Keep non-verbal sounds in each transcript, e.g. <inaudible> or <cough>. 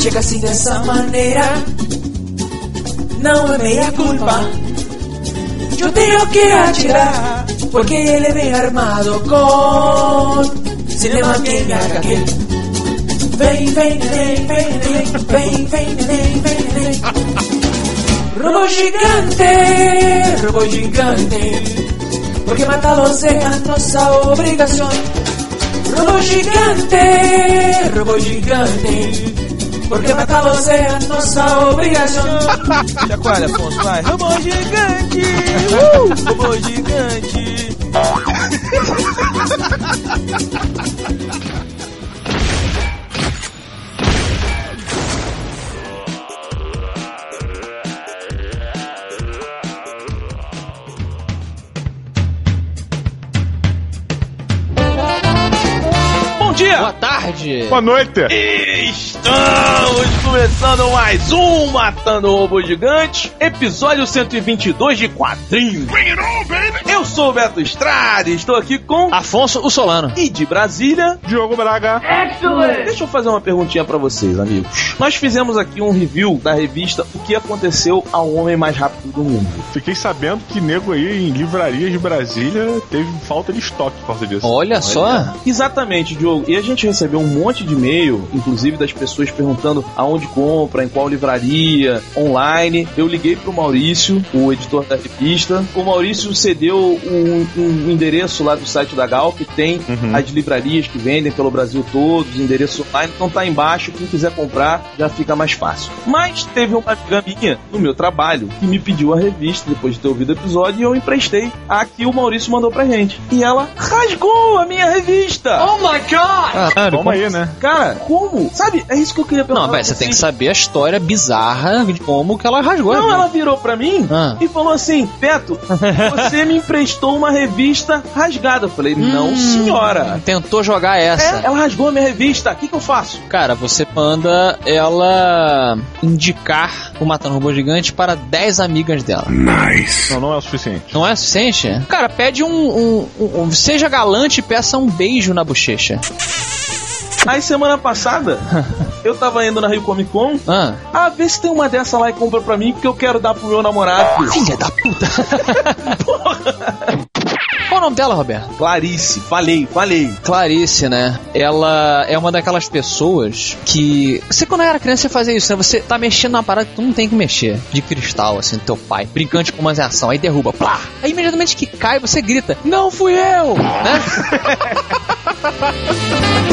que chega assim dessa maneira. Não é meia culpa. Eu tenho que atirar, porque ele vem armado com cinema que me HQ. Vem, vem, vem, vem, vem, vem, vem, vem, vem, vem. Robô gigante, robô gigante, porque matá-los é a nossa obrigação. Robô gigante, robô gigante, porque matá-los é a nossa obrigação. <laughs> Chacoalha, Afonso, vai. Robô gigante! Uh! Robô gigante! Bom dia! Boa tarde. Boa noite. Estamos começando mais um Matando o Robô Gigante, episódio 122 de quadrinhos. Eu sou o Beto Estrada e estou aqui com Afonso o Solano. e de Brasília. Diogo Braga. Deixa eu fazer uma perguntinha pra vocês, amigos. Nós fizemos aqui um review da revista O que aconteceu ao homem mais rápido do mundo. Fiquei sabendo que nego aí em livrarias de Brasília teve falta de estoque por causa disso. Olha só. Exatamente, Diogo. E a gente recebeu um monte de e-mail, inclusive das pessoas perguntando aonde compra, em qual livraria, online. Eu liguei pro Maurício, o editor da revista. O Maurício cedeu um, um endereço lá do site da Gal, que tem Uhum. as livrarias que vendem pelo Brasil todo, os endereços online. Então tá embaixo, quem quiser comprar já fica mais fácil. Mas teve uma amiga minha no meu trabalho que me pediu a revista depois de ter ouvido o episódio e eu emprestei a que o Maurício mandou pra gente. E ela rasgou a minha revista! Caralho, Toma aí, né? Cara, como? Sabe, é isso que eu queria perguntar. Não, velho, você tem que saber a história bizarra de como que ela rasgou. Não, ela virou pra mim Ah. e falou assim: Beto, você me emprestou uma revista rasgada. Eu falei: Não, Hum. senhora. Tentou jogar É, essa. ela rasgou a minha revista. O que, que eu faço? Cara, você manda ela indicar o Matando Robô Gigante para 10 amigas dela. Não, não é o suficiente. Não é suficiente? Cara, pede um, um- um- um- Seja galante e peça um beijo na bochecha. Aí semana passada, <laughs> eu tava indo na Rio Comic Con. Ah. Ah, vê se tem uma dessa lá e compra pra mim, porque eu quero dar pro meu namorado. Filha da puta! <laughs> Qual o nome dela, Roberto? Clarice, falei, falei. Clarice, né? Ela é uma daquelas pessoas que. Você, quando era criança, você fazia isso, né? Você tá mexendo na parada que tu não tem que mexer. De cristal, assim, do teu pai. Brincante com umas ação. Aí derruba, plá! Aí imediatamente que cai, você grita: Não fui eu! Né? <laughs>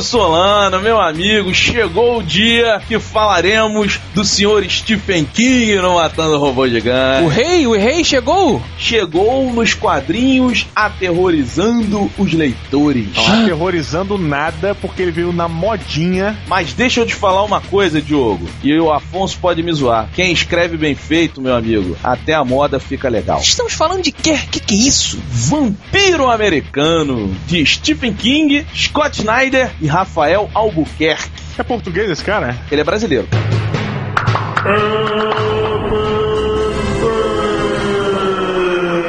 Solano, meu amigo, chegou o dia que falaremos do senhor Stephen King no Matando Robô O Gigante. rei, o rei chegou! Chegou nos quadrinhos aterrorizando os leitores. Não aterrorizando nada porque ele veio na modinha. Mas deixa eu te falar uma coisa, Diogo. E o Afonso pode me zoar. Quem escreve bem feito, meu amigo, até a moda fica legal. Estamos falando de quê? Que que é isso? Vampiro Americano, de Stephen King, Scott Snyder e Rafael Albuquerque. É português esse cara? Ele é brasileiro.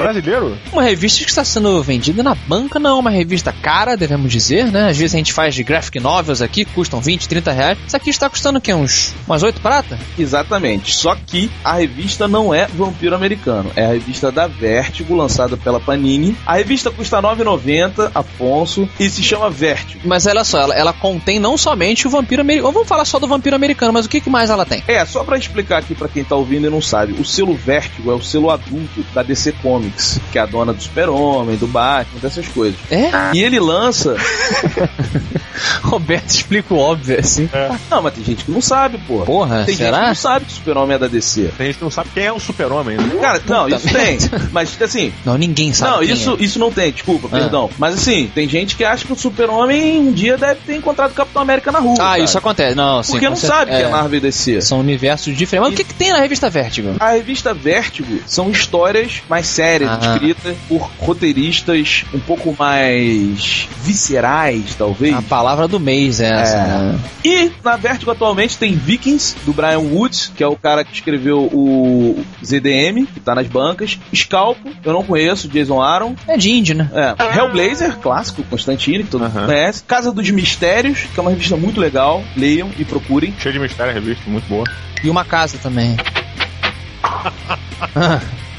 Brasileiro? Uma revista que está sendo vendida na banca, não é uma revista cara, devemos dizer, né? Às vezes a gente faz de graphic novels aqui, custam 20, 30 reais. Isso aqui está custando o quê? Uns, umas 8 prata? Exatamente. Só que a revista não é Vampiro Americano. É a revista da Vertigo, lançada pela Panini. A revista custa R$ 9,90, Afonso, e se chama Vertigo. Mas olha só, ela, ela contém não somente o vampiro americano. Vamos falar só do vampiro americano, mas o que, que mais ela tem? É, só pra explicar aqui pra quem tá ouvindo e não sabe, o selo Vertigo é o selo adulto da DC Comics, que é a dona do Super-Homem, do Batman, dessas coisas. É? E ele lança. <laughs> <laughs> Roberto explica o óbvio, assim. Não, mas tem gente que não sabe, pô. Porra, tem gente que será? não sabe que o super-homem é da DC. Tem gente que não sabe quem é o super-homem, né? Cara, não, isso tem. Mas, assim, Não, ninguém sabe. não, isso, é. isso não tem, desculpa, Ah. perdão. Mas assim, tem gente que acha que o Super-Homem um dia deve ter encontrado o Capitão América na rua. Ah, cara. isso acontece. Não, sim. Porque não cer- sabe que é é, Marvel e DC. São universos diferentes. Mas o que, que tem na revista Vertigo? A revista Vértigo são histórias mais sérias, Ah. escritas por roteiristas um pouco mais viscerais, talvez. A palavra do mês é essa. É. né? E na Vertigo atualmente tem Vikings, do Brian Woods, que é o cara que escreveu o ZDM, que tá nas bancas. Scalpo, eu não conheço, Jason Aaron. É de índio, né? É, Hellblazer, clássico, Constantine, que todo mundo Aham. conhece. Casa dos Mistérios, que é uma revista muito legal. Leiam e procurem. Cheio de mistério a revista, muito boa. E uma casa também. <laughs>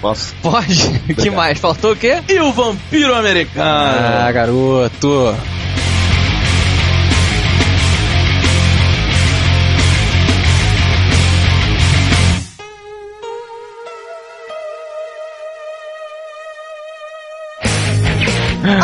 Posso. Pode? O <laughs> que mais? Faltou o quê? E o Vampiro Americano. Ah, garoto.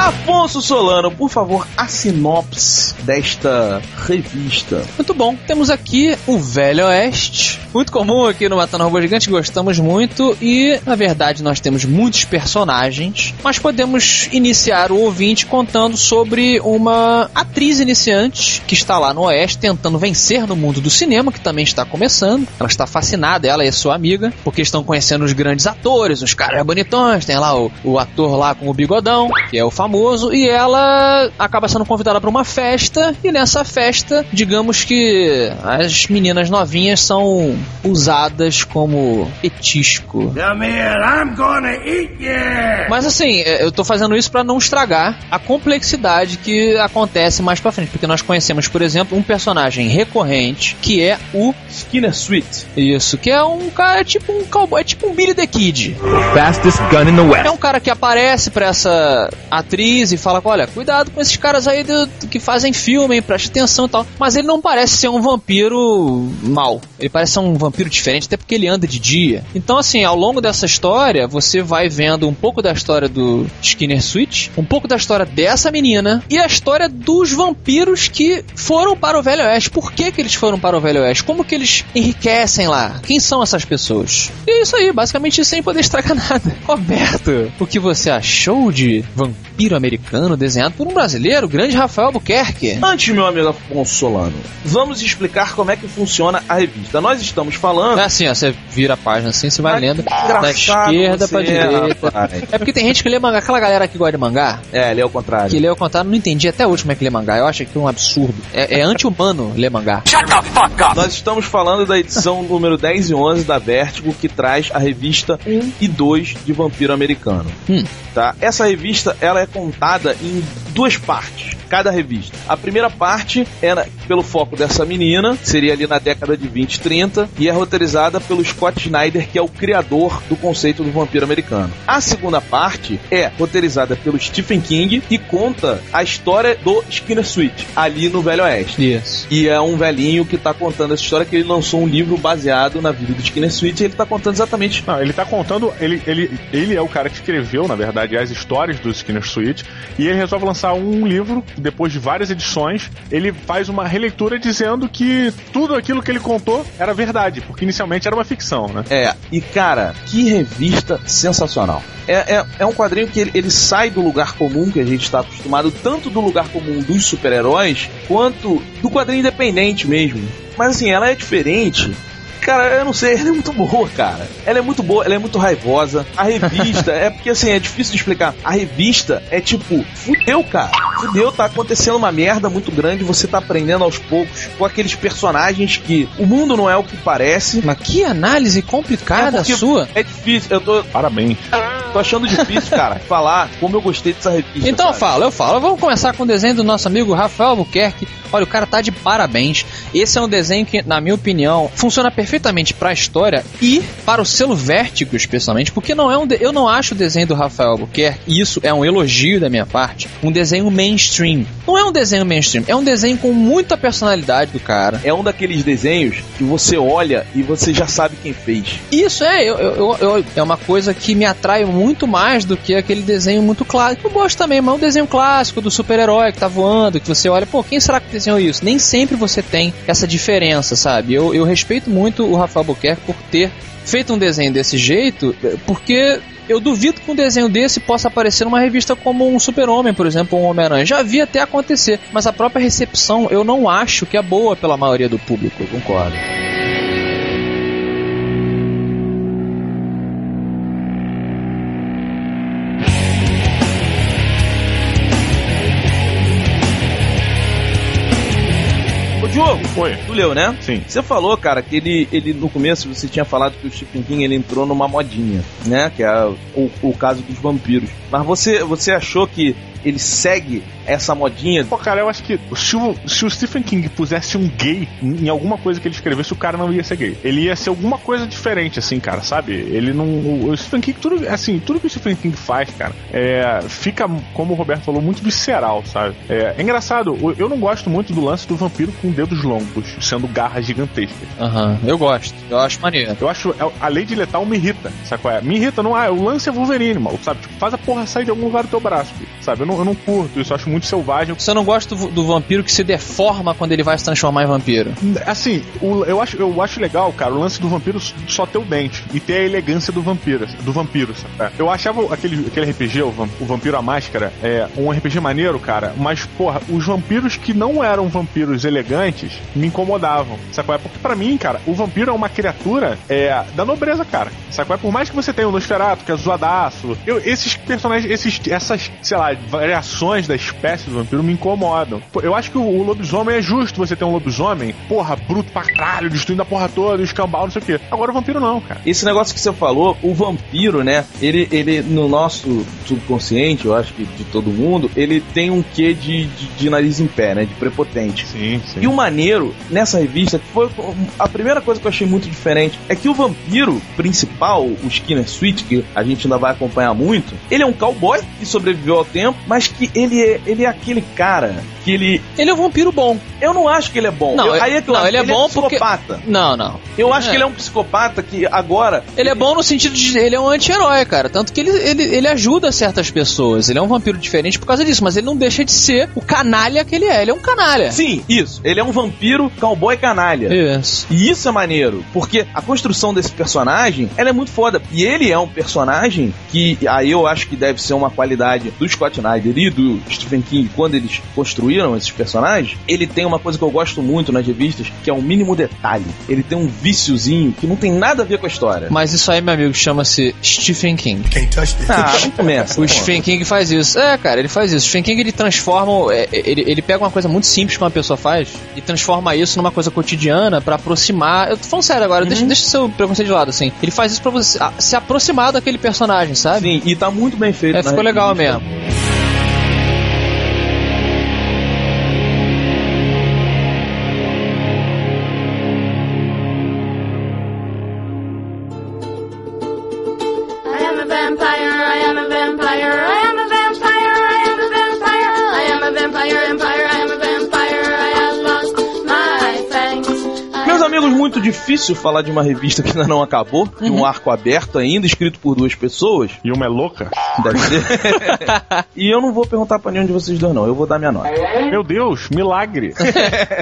Afonso Solano, por favor, a sinopse desta revista. Muito bom. Temos aqui o Velho Oeste. Muito comum aqui no Matando Robô Gigante, gostamos muito. E, na verdade, nós temos muitos personagens. Mas podemos iniciar o ouvinte contando sobre uma atriz iniciante que está lá no Oeste tentando vencer no mundo do cinema, que também está começando. Ela está fascinada, ela e sua amiga, porque estão conhecendo os grandes atores, os caras bonitões. Tem lá o, o ator lá com o bigodão, que é o famoso. E ela acaba sendo convidada para uma festa. E nessa festa, digamos que as meninas novinhas são usadas como petisco. Mas assim, é, eu tô fazendo isso pra não estragar a complexidade que acontece mais pra frente, porque nós conhecemos, por exemplo, um personagem recorrente que é o Skinner Sweet. isso, que é um cara tipo um cowboy, é tipo um Billy the Kid. Fastest gun in the West. É um cara que aparece pra essa atriz e fala: Olha, cuidado com esses caras aí do- que fazem filme, preste atenção e tal. Mas ele não parece ser um vampiro mau. Ele parece ser um vampiro diferente, até porque ele anda de dia. Então, assim, ao longo dessa história, você vai vendo um pouco da história do Skinner Switch, um pouco da história dessa menina e a história dos vampiros que foram para o Velho Oeste. Por que, que eles foram para o Velho Oeste? Como que eles enriquecem lá? Quem são essas pessoas? E é isso aí, basicamente sem poder estragar <laughs> nada. Roberto, o que você achou de Vampiro Americano desenhado por um brasileiro, o grande Rafael Albuquerque? Antes, meu amigo Afonso Solano, vamos explicar como é que funciona a revista. Nós estamos falando. É assim, ó, você vira a página assim, você vai Ah, lendo da esquerda pra é, direita. rapaz. É porque tem gente que lê mangá, aquela galera que gosta de mangá, É, ele é o contrário. que lê ao contrário, não entendi até hoje como é que lê mangá. Eu acho que é um absurdo. É, é anti-humano ler mangá. Nós estamos falando da edição <laughs> número 10 e 11 da Vertigo, que traz a revista 1 e 2 de Vampiro Americano. Hum. Tá? Essa revista ela é contada em duas partes, cada revista. A primeira parte é na- pelo foco dessa menina, seria ali na década de 20 e 30, e é roteirizada pelo Scott Snyder, que é o criador do conceito do vampiro americano. A segunda parte é roteirizada pelo Stephen King, que conta a história do Skinner Sweet, ali no Velho Oeste. Isso. E é um velhinho que tá contando essa história que ele lançou um livro baseado na vida do Skinner Sweet e ele tá contando exatamente. Não, ele tá contando. Ele, ele, ele é o cara que escreveu, na verdade, as histórias do Skinner Sweet. E ele resolve lançar um livro, depois de várias edições. Ele faz uma releitura dizendo que tudo aquilo que ele contou era verdade, porque inicialmente era uma ficção, né? É, e cara, que revista sensacional. É, é, é um quadrinho que ele, ele sai do lugar comum que a gente está acostumado, tanto do lugar comum dos super-heróis, quanto do quadrinho independente mesmo. Mas assim, ela é diferente. Cara, eu não sei, ela é muito boa, cara. Ela é muito boa, ela é muito raivosa. A revista, é porque assim, é difícil de explicar. A revista é tipo, fudeu, cara. Fudeu, tá acontecendo uma merda muito grande, você tá aprendendo aos poucos com aqueles personagens que o mundo não é o que parece. Mas que análise complicada É sua. É difícil, eu tô, Parabéns. Tô achando difícil, cara, <laughs> falar como eu gostei dessa revista. Então eu sabe? falo, eu falo. Vamos começar com o desenho do nosso amigo Rafael Albuquerque. Olha, o cara tá de parabéns. Esse é um desenho que, na minha opinião, funciona perfeitamente pra história e para o selo Vértigo, especialmente, porque não é um de- eu não acho o desenho do Rafael Albuquerque, e isso é um elogio da minha parte, um desenho mainstream. Não é um desenho mainstream, é um desenho com muita personalidade do cara. É um daqueles desenhos que você olha e você já sabe quem fez. Isso é, eu, eu- eu- eu- é uma coisa que me atrai muito muito mais do que aquele desenho muito clássico. Eu gosto também, mas é um desenho clássico do super-herói que tá voando, que você olha, pô, quem será que desenhou isso? Nem sempre você tem essa diferença, sabe? Eu, eu respeito muito o Rafael Buquerque por ter feito um desenho desse jeito, porque eu duvido que um desenho desse possa aparecer numa revista como um Super-Homem, por exemplo, ou um Homem-Aranha. Já vi até acontecer, mas a própria recepção eu não acho que é boa pela maioria do público. Eu concordo. Ô, Diogo, Oi. tu leu, né? Sim. Você falou, cara, que ele, ele no começo você tinha falado que o Stephen King ele entrou numa modinha, né? Que é o, o caso dos vampiros. Mas você, você achou que ele segue essa modinha? Pô, cara, eu acho que se o, se o Stephen King pusesse um gay em alguma coisa que ele escrevesse, o cara não ia ser gay. Ele ia ser alguma coisa diferente, assim, cara, sabe? Ele não. O, o Stephen King, tudo, assim, tudo que o Stephen King faz, cara, é, fica, como o Roberto falou, muito visceral, sabe? É, é engraçado, eu- não gosto muito do lance do vampiro com dedos longos, sendo garras gigantescas. Aham, eu gosto. Eu acho maneiro. Eu acho é, a lei de letal me irrita, sabe qual é? Me irrita, não ah, o lance é Wolverine, mal, sabe? Tipo, faz a porra sair de algum lugar do teu braço, sabe? Eu não, eu não curto isso, eu acho muito selvagem. Você não gosta do, do vampiro que se deforma quando ele vai se transformar em vampiro? Assim, o- eu, acho, eu acho legal, cara, o lance do vampiro só ter o dente e ter a elegância do vampiro, do vampiro, sabe? Eu achava aquele, aquele RPG, o, o Vampiro à Máscara, é, um RPG maneiro, cara, mas, porra, os vampiros que não eram vampiros elegantes me incomodavam, qual é? Porque pra mim, cara, o vampiro é uma criatura é, da nobreza, cara, qual é? Por mais que você tenha o Nosferatu, que é zoadaço, eu, esses personagens, esses, essas, sei lá, variações da espécie do vampiro me incomodam. Eu acho que o, o lobisomem é justo você ter um lobisomem, porra, bruto pra caralho, destruindo a porra toda, escambau, não sei o quê. Agora o vampiro não, cara. Esse negócio que você falou, o vampiro, né? Ele, ele no nosso subconsciente, eu acho que de todo mundo, ele tem um quê de, de, de nariz em pé, né? De prepotente. Sim, sim. E o maneiro nessa revista que foi a primeira coisa que eu achei muito diferente é que o vampiro principal, o Skinner Sweet, que a gente ainda vai acompanhar muito, ele é um cowboy que sobreviveu ao tempo, mas que ele é, ele é aquele cara que ele. Ele é um vampiro bom. Eu não acho que ele é bom. Não, Eu- é- aí é eu não, ele é que bom porque- psicopata. Não, não. Eu acho É. que ele é um psicopata que agora. Ele é bom no sentido de ele é um anti-herói, cara. Tanto que ele, ele, ele ajuda certas pessoas. Ele é um vampiro diferente por causa disso, mas ele não deixa de ser o canalha que ele é. Ele é um canalha. Sim, isso. Ele é um vampiro cowboy canalha. Isso. E isso é maneiro, porque a construção desse personagem, ela é muito foda. E ele é um personagem que aí eu acho que deve ser uma qualidade do Scott Snyder e do Stephen King quando eles construíram esses personagens. Ele tem uma coisa que eu gosto muito nas revistas, que é o mínimo detalhe. Ele tem um viciozinho que não tem nada a ver com a história. Mas isso aí, meu amigo, chama-se Stephen King. Ah, não começa. O Stephen King faz isso. É, cara, ele faz isso. O Stephen King ele transforma. é, Ele, ele pega uma coisa muito simples que uma pessoa faz e transforma isso numa coisa cotidiana pra aproximar. Eu tô falando sério agora, deixa, deixa seu preconceito de lado, assim. Ele faz isso pra você se aproximar daquele personagem, sabe? Sim, e tá muito bem feito. É, ficou legal mesmo. A vampire, I am a vampire, I am a vampire, I am a vampire, I am a vampire, empire, I am a vampire, I have lost my fangs. I Meus am- amigos, muito difícil falar de uma revista que ainda não acabou, de um arco aberto ainda, escrito por duas pessoas. E uma é louca? Deve ser. <laughs> e eu não vou perguntar pra nenhum de vocês dois, não. Eu vou dar minha nota. Meu Deus, milagre.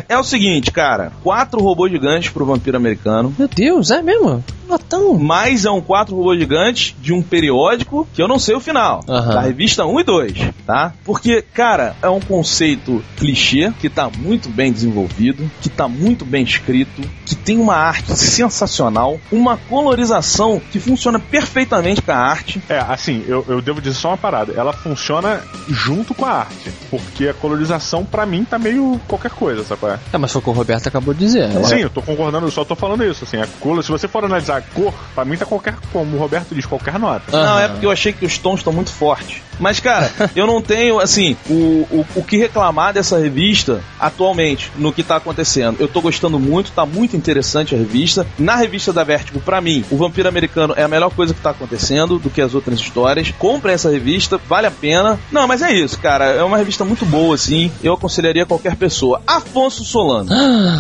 É o seguinte, cara. Quatro robôs gigantes pro vampiro americano. Meu Deus, é mesmo? Notão. Mais é um quatro robôs gigantes de um periódico que eu não sei o final. Aham. Da revista 1 e 2, tá? Porque, cara, é um conceito clichê que tá muito bem desenvolvido, que tá muito bem escrito, que tem uma arte sensacional, uma colorização que funciona perfeitamente com a arte. É, assim, eu, eu devo dizer só uma parada. Ela funciona junto com a arte. Porque a colorização, pra mim, tá meio qualquer coisa, sabe? qual é? É, mas foi o que o Roberto acabou de dizer. né? Sim, eu tô concordando, eu só tô falando isso. Assim, a cor, se você for analisar a cor, pra mim tá qualquer, como o Roberto diz, qualquer nota. Não, Aham. é porque eu achei que os tons estão muito fortes. Mas, cara, <laughs> eu não tenho, assim, o, o, o que reclamar dessa revista atualmente, no que tá acontecendo. Eu tô gostando muito, tá muito interessante a revista. Na revista da Vertigo, pra mim, o Vampiro Americano é a melhor coisa que tá acontecendo do que as outras histórias. Comprem essa revista, vale a pena. Não, mas é isso, cara. É uma revista muito boa, assim. Eu aconselharia qualquer pessoa. Afonso Solano.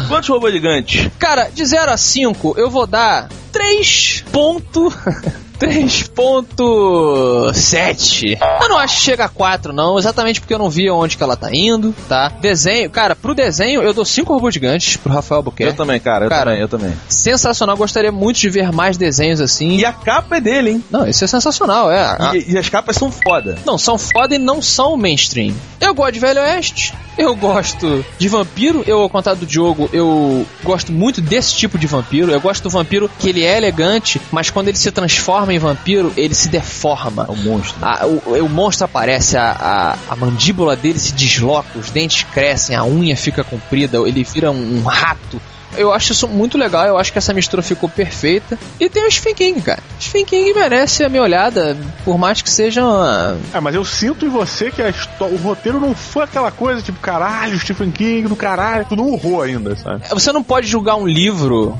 Quantos robôs gigantes? Cara, de 0 a 5, eu vou dar 3 ponto... <laughs> 3.7. Eu não acho que chega a 4, não, exatamente porque eu não vi onde que ela tá indo, tá? Desenho, cara, pro desenho eu dou 5 robôs gigantes pro Rafael Eu Buquerque. também, cara, eu Cara, também, eu também. Sensacional, gostaria muito de ver mais desenhos assim. E a capa é dele, hein? Não, isso é sensacional, é. A- E, e as capas são foda. Não, são foda e não são mainstream. Eu gosto de Velho Oeste, eu gosto de vampiro, eu, ao contrário do Diogo, eu gosto muito desse tipo de vampiro. Eu gosto do vampiro que ele é elegante, mas quando ele se transforma em vampiro, ele se deforma. É um monstro. A- o, o monstro aparece, a, a, a mandíbula dele se desloca, os dentes crescem, a unha fica comprida, ele vira um, um rato. Eu acho isso muito legal, eu acho que essa mistura ficou perfeita. E tem o Stephen King, cara. Stephen King merece a minha olhada, por mais que seja uma, É, mas eu sinto em você que o roteiro não foi aquela coisa tipo, caralho, Stephen King do caralho. Tu não urrou ainda, sabe? Você não pode julgar um livro,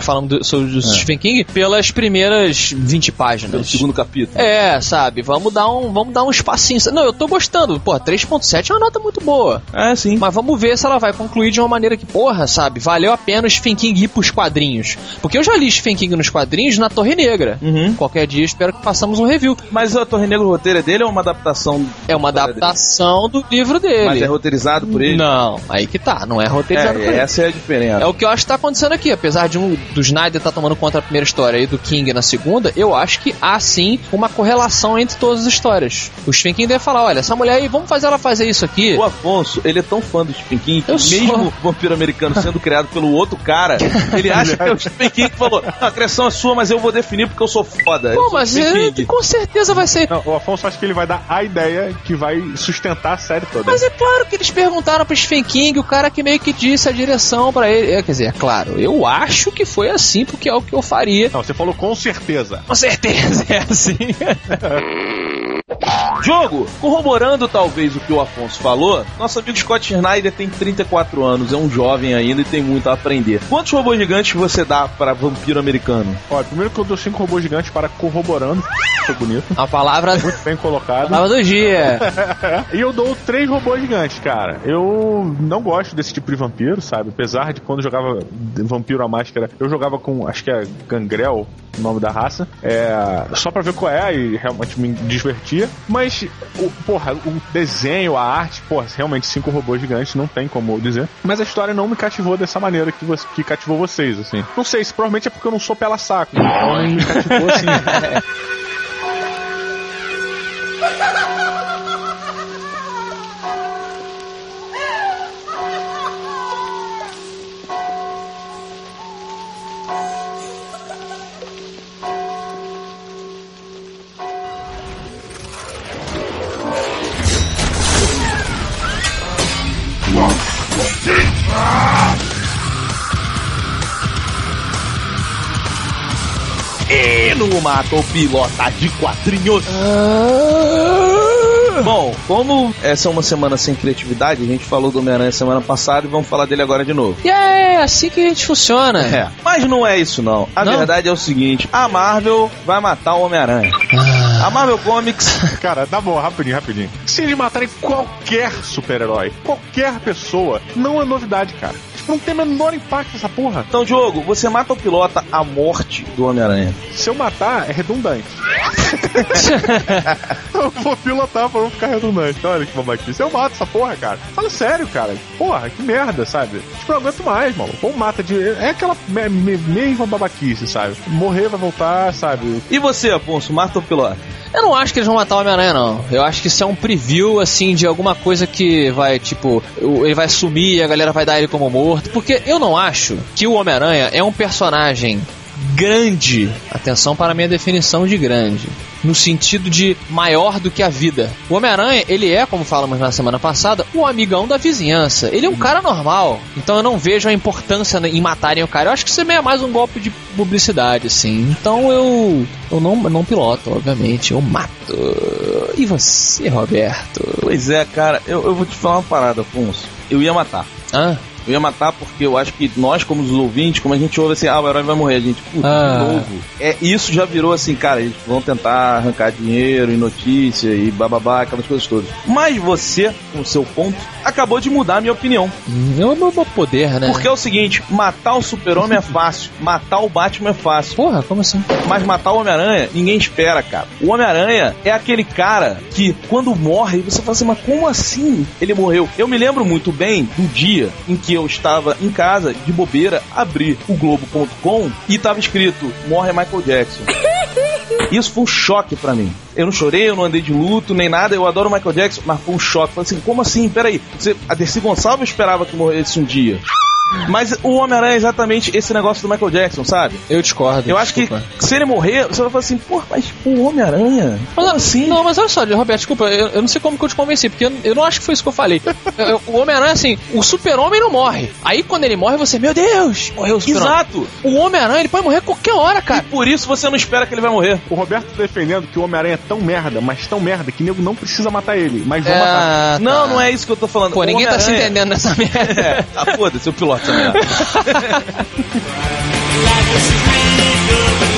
falando do, sobre o Stephen King, pelas primeiras 20 páginas. Pelo segundo capítulo. É, sabe, vamos dar um, vamos dar um espacinho. Não, eu tô gostando. Pô, 3.7 é uma nota muito boa. É, sim. Mas vamos ver se ela vai concluir de uma maneira que, porra, sabe, valeu a pena o Stephen King ir pros quadrinhos. Porque eu já li Stephen King nos quadrinhos na Torre Negra. Uhum. Qualquer dia espero que façamos um review. Mas a Torre Negra, o roteiro é dele ou é uma adaptação? É uma adaptação do livro dele. Mas é roteirizado por ele? Não, aí que tá, não é roteirizado por É, ele. essa é a diferença. É o que eu acho que tá acontecendo aqui. Apesar de um do Snyder tá tomando conta da primeira história e do King na segunda, eu acho que há sim uma correlação entre todas as histórias. O Stephen King deve falar: olha, essa mulher aí, vamos fazer ela fazer isso aqui. O Afonso, ele é tão fã do Stephen King que Eu sou. mesmo o vampiro americano sendo <laughs> criado pelo outro cara, <laughs> ele acha que é o Stephen King que falou: "Ah, a criação é sua, mas eu vou definir porque eu sou foda. Pô, mas é, King." com certeza vai ser. Não, o Afonso acha que ele vai dar a ideia que vai sustentar a série toda. Mas é claro que eles perguntaram pro Stephen King, o cara que meio que disse a direção pra ele. É, quer dizer, é claro, eu acho que foi assim, porque é o que eu faria. Não, você falou com certeza. Com certeza <laughs> é assim. <laughs> Jogo, corroborando talvez o que o Afonso falou, nosso amigo Scott Snyder tem 34 anos, é um jovem ainda e tem muito a aprender. Quantos robôs gigantes você dá para vampiro americano? Olha, primeiro que eu dou cinco robôs gigantes para corroborando. Foi bonito. A palavra, Muito bem colocado. palavra do dia. <laughs> E eu dou três robôs gigantes, cara. Eu não gosto desse tipo de vampiro, sabe? Apesar de quando eu jogava Vampiro a Máscara, eu jogava com, acho que é Gangrel, o nome da raça. É, só pra ver qual é e realmente me divertia. Mas, o, porra, o desenho, a arte, porra, realmente cinco robôs gigantes, não tem como dizer. Mas a história não me cativou dessa maneira que, você, que cativou vocês, assim. Não sei, se provavelmente é porque eu não sou pela saco. Então não me cativou assim. <laughs> E no Mato Pilota de Quadrinhos. Bom, como essa é uma semana sem criatividade, a gente falou do Homem-Aranha semana passada e vamos falar dele agora de novo. E é assim que a gente funciona. É, mas não é isso não. A Não? verdade é o seguinte: a Marvel vai matar o Homem-Aranha. A Marvel Comics <laughs> Cara, tá bom, rapidinho, rapidinho. Se eles matarem qualquer super-herói, qualquer pessoa, não é novidade, cara. Tipo, não tem o menor impacto essa porra. Então, Diogo, você mata o pilota a morte do Homem-Aranha. Se eu matar, é redundante. <laughs> eu vou pilotar pra não ficar redundante. Olha que babaquice. Eu mato essa porra, cara. Fala sério, cara. Porra, que merda, sabe? Tipo, eu não aguento mais, mano. Ou mata de. É aquela me- me- mesma babaquice, sabe? Morrer vai voltar, sabe? E você, Afonso, mata o pilota? Eu não acho que eles vão matar o Homem-Aranha, não. Eu acho que isso é um preview, assim, de alguma coisa que vai, tipo, ele vai sumir e a galera vai dar ele como morto. Porque eu não acho que o Homem-Aranha é um personagem grande. Atenção para a minha definição de grande. No sentido de maior do que a vida. O Homem-Aranha, ele é, como falamos na semana passada, o amigão da vizinhança. Ele é um cara normal. Então eu não vejo a importância em matarem o cara. Eu acho que isso é mais um golpe de publicidade, assim. Então eu. Eu não, não piloto, obviamente. Eu mato. E você, Roberto? Pois é, cara, eu, eu vou te falar uma parada, Afonso. Eu ia matar. Hã? Eu ia matar porque eu acho que nós, como os ouvintes, como a gente ouve assim, ah, o herói vai morrer, a gente, puta, Ah. de novo. É, isso já virou assim, cara, eles vão tentar arrancar dinheiro e notícia e bababá, aquelas coisas todas. Mas você, com o seu ponto, acabou de mudar a minha opinião. É o meu meu poder, né? Porque é o seguinte, matar o super-homem é fácil, matar o Batman é fácil. Porra, como assim? Mas matar o Homem-Aranha, ninguém espera, cara. O Homem-Aranha é aquele cara que, quando morre, você fala assim, mas como assim ele morreu? Eu me lembro muito bem do dia em que eu estava em casa, de bobeira, abri o Globo.com e tava escrito, morre Michael Jackson. <laughs> Isso foi um choque pra mim. Eu não chorei, eu não andei de luto, nem nada. Eu adoro Michael Jackson, mas foi um choque. Falei assim, como assim? Peraí. Você, a Dercy Gonçalves esperava que morresse um dia. Mas o Homem-Aranha é exatamente esse negócio do Michael Jackson, sabe? Eu discordo. Eu acho que desculpa. se ele morrer, você vai falar assim, pô, mas o Homem-Aranha? Mas, assim? Não, mas olha só, Roberto, desculpa, eu, eu não sei como que eu te convenci, porque eu, eu não acho que foi isso que eu falei. <laughs> Eu- o Homem-Aranha, assim, o super-homem não morre. Aí quando ele morre, você, meu Deus, morreu o super-homem. Exato. O Homem-Aranha, ele pode morrer qualquer hora, E cara. por isso você não espera que ele vai morrer. O Roberto tá defendendo que o Homem-Aranha é tão merda, mas tão merda, que nego não precisa matar ele, mas vão matar. Ah, tá. Não, não é isso que eu tô falando. Pô, O ninguém tá se entendendo nessa <laughs> merda. É, tá foda-se, o piloto essa merda. Life is sweet,